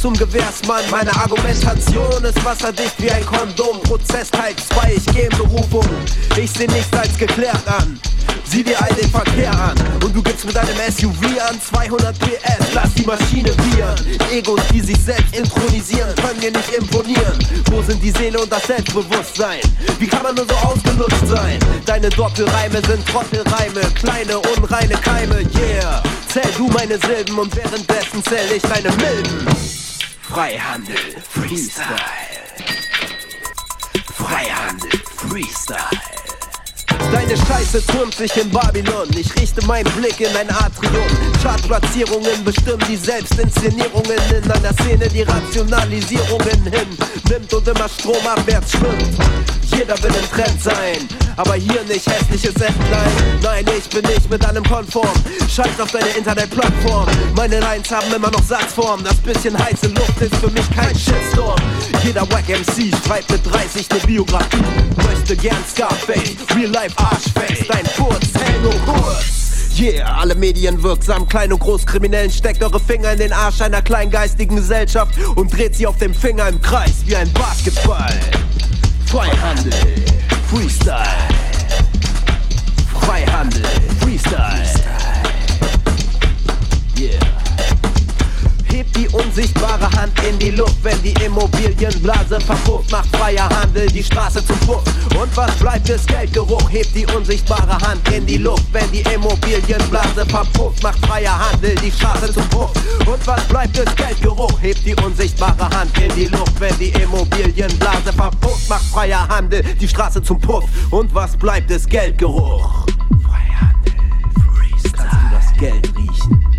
zum Gewehrsmann. Meine Argumentation ist wasserdicht wie ein Kondom. Prozess Teil 2, ich geh in Berufung. Ich seh nichts als geklärt an. Sieh dir all den Verkehr an und du gibst mit deinem SUV an 200 PS. Lass die Maschine viren. Egos, die sich selbst intronisieren, können dir nicht imponieren. Wo sind die Seele und das Selbstbewusstsein? Wie kann man nur so ausgenutzt sein? Deine Doppelreime sind Trottelreime, kleine unreine Keime, yeah. Zähl du meine Silben und währenddessen zähl ich deine Milben. Freihandel, Freestyle. Freihandel, Freestyle. Deine Scheiße türmt sich in Babylon. Ich richte meinen Blick in ein Atrium. Chartplatzierungen bestimmen die Selbstinszenierungen in einer Szene, die Rationalisierungen hin nimmt und immer stromabwärts schwimmt. Jeder will ein Trend sein, aber hier nicht hässliches Entlein. Nein, ich bin nicht mit allem konform. Scheiß auf deine Internetplattform. Meine Lines haben immer noch Satzform. Das bisschen heiße Luft ist für mich kein Shitstorm. Jeder Wack MC schreibt mit 30 ne Biografie. Möchte gern Scarface, Real Life Arschface. Dein Furz, hält nur kurz. Yeah, alle Medien wirksam, klein und groß Kriminellen steckt eure Finger in den Arsch einer kleingeistigen Gesellschaft und dreht sie auf dem Finger im Kreis wie ein Basketball. Freihandel, Freestyle. Freihandel, Freestyle. Die unsichtbare Hand in die Luft, wenn die Immobilienblase verpufft, macht freier Handel die Straße zum Puff. Und was bleibt es? Geldgeruch. Hebt die unsichtbare Hand in die Luft, wenn die Immobilienblase verpufft, macht freier Handel die Straße zum Puff. Und was bleibt es? Geldgeruch. Hebt die unsichtbare Hand in die Luft, wenn die Immobilienblase verpufft, macht freier Handel die Straße zum Puff. Und was bleibt es? Geldgeruch. Freihandel, Freestyle. Kannst du das Geld riechen?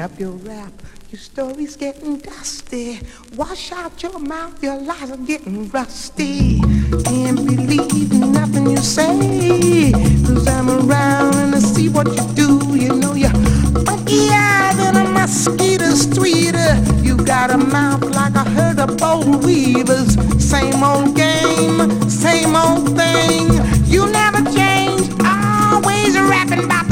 up your rap. Your story's getting dusty. Wash out your mouth, your lies are getting rusty. Can't believe nothing you say. Cause I'm around and I see what you do. You know you're funkier and a mosquito's tweeter. You got a mouth like a herd of old weavers. Same old game, same old thing. You never change, always rapping about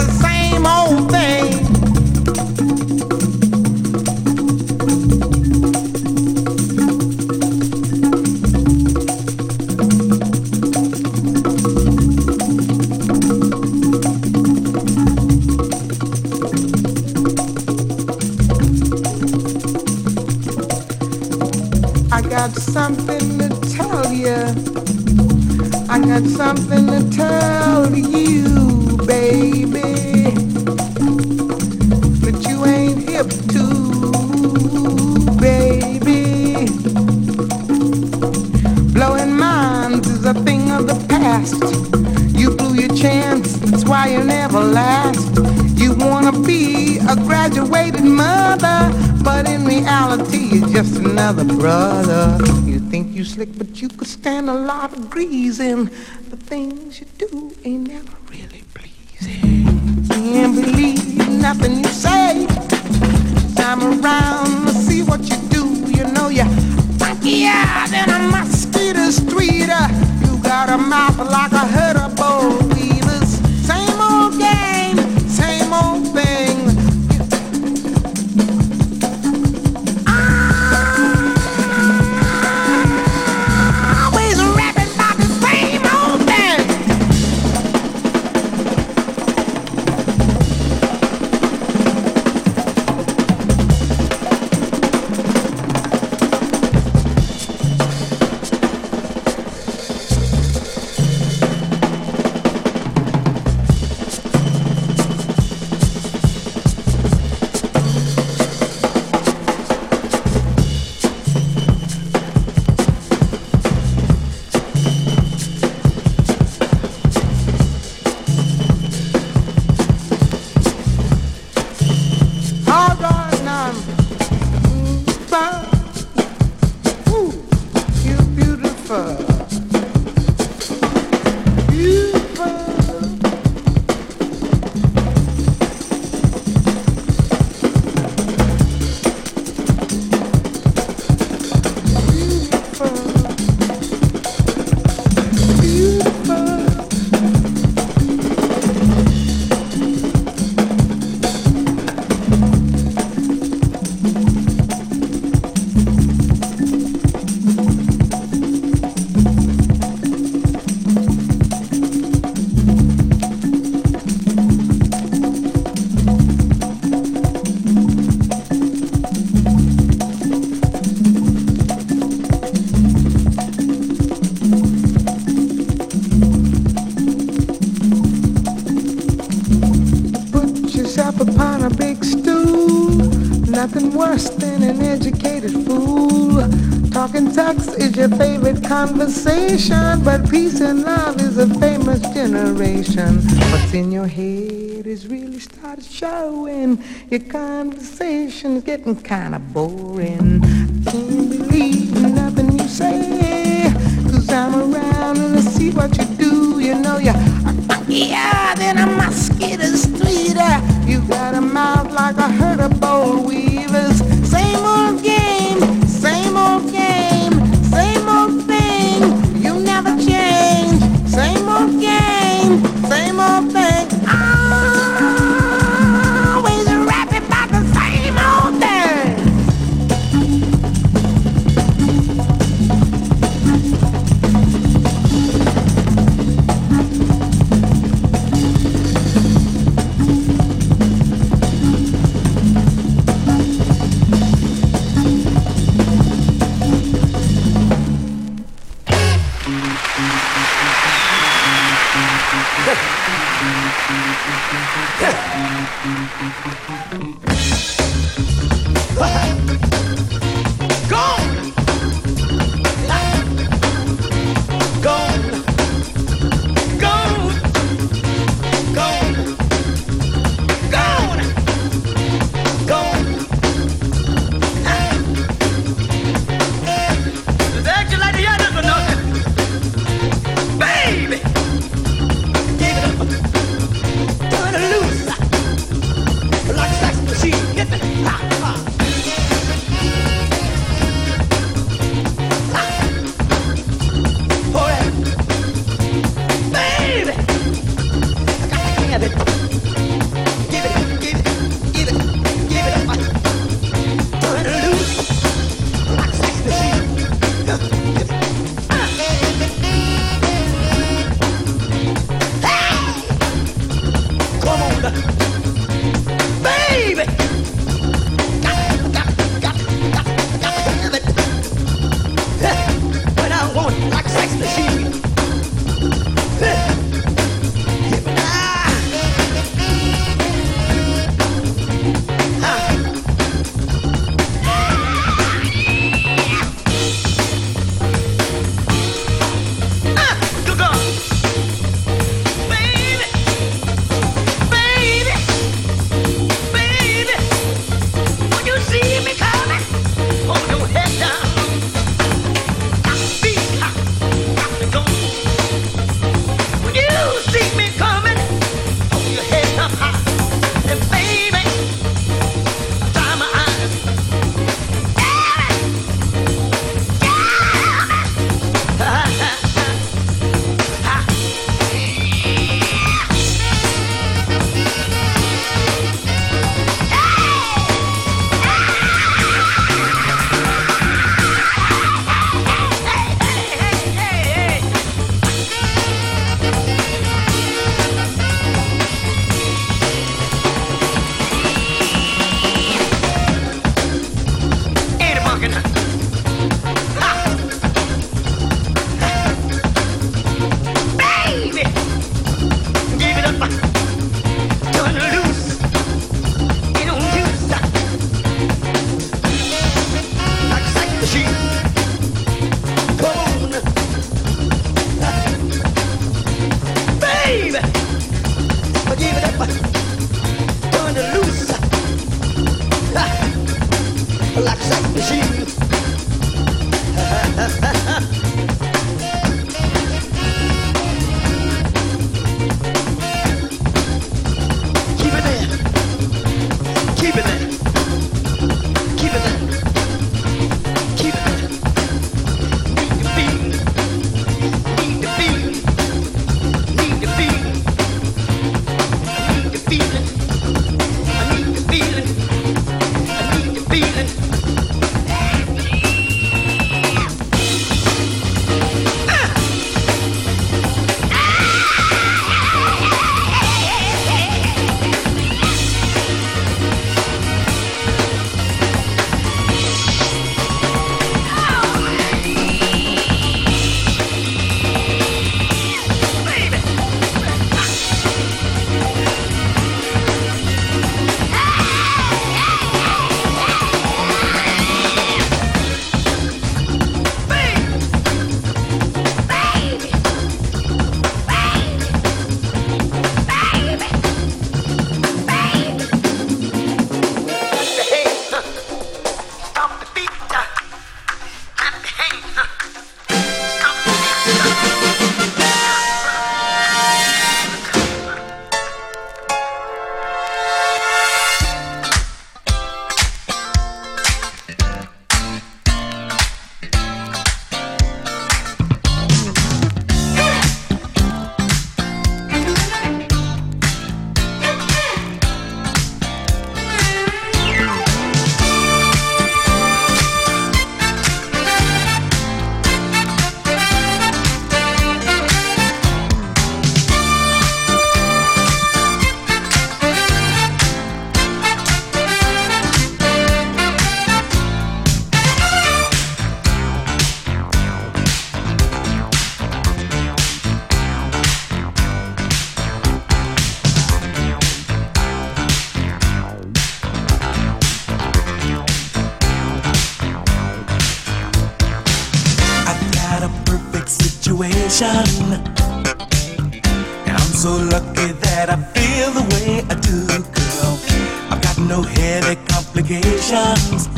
Sex is your favorite conversation, but peace and love is a famous generation. What's in your head is really started showing. Your conversation's getting kinda boring. And I'm so lucky that I feel the way I do, girl. I've got no headache complications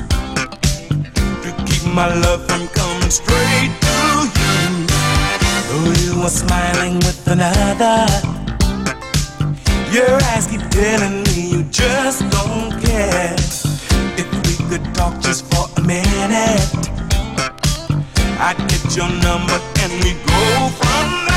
to keep my love from coming straight to you. Though you are smiling with another, your eyes keep telling me you just don't care. If we could talk just for a minute. I get your number and we go from there.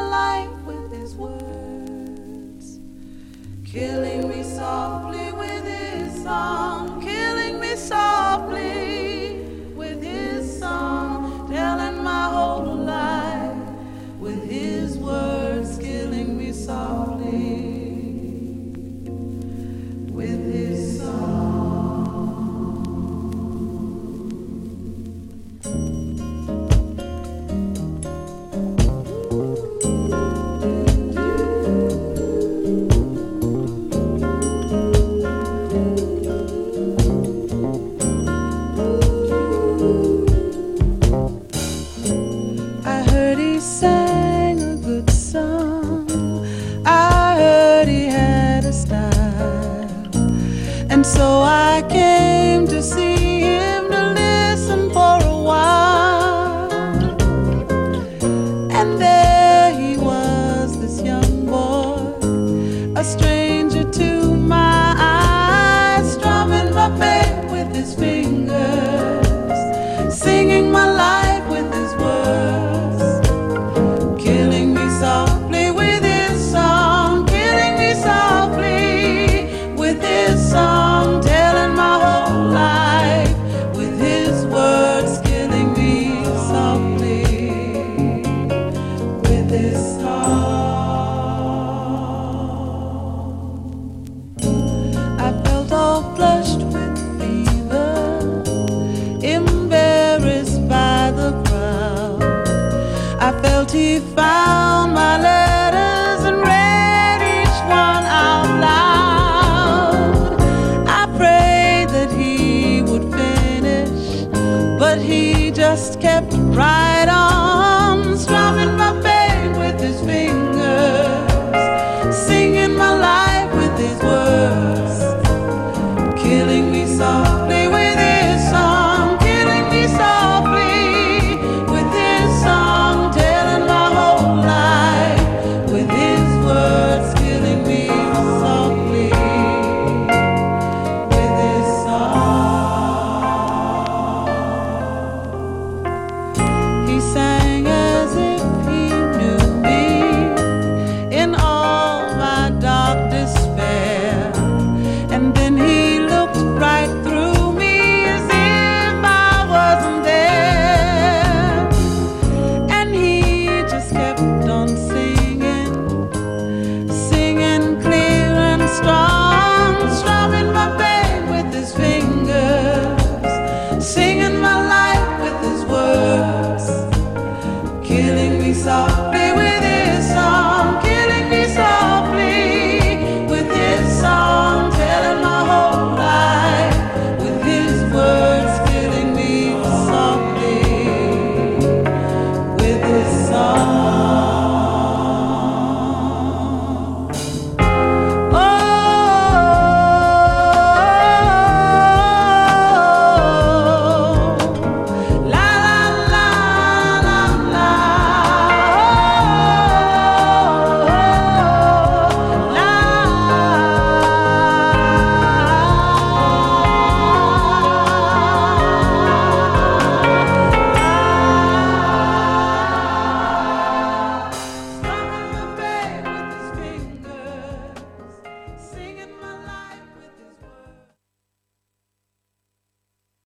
My life with his words, killing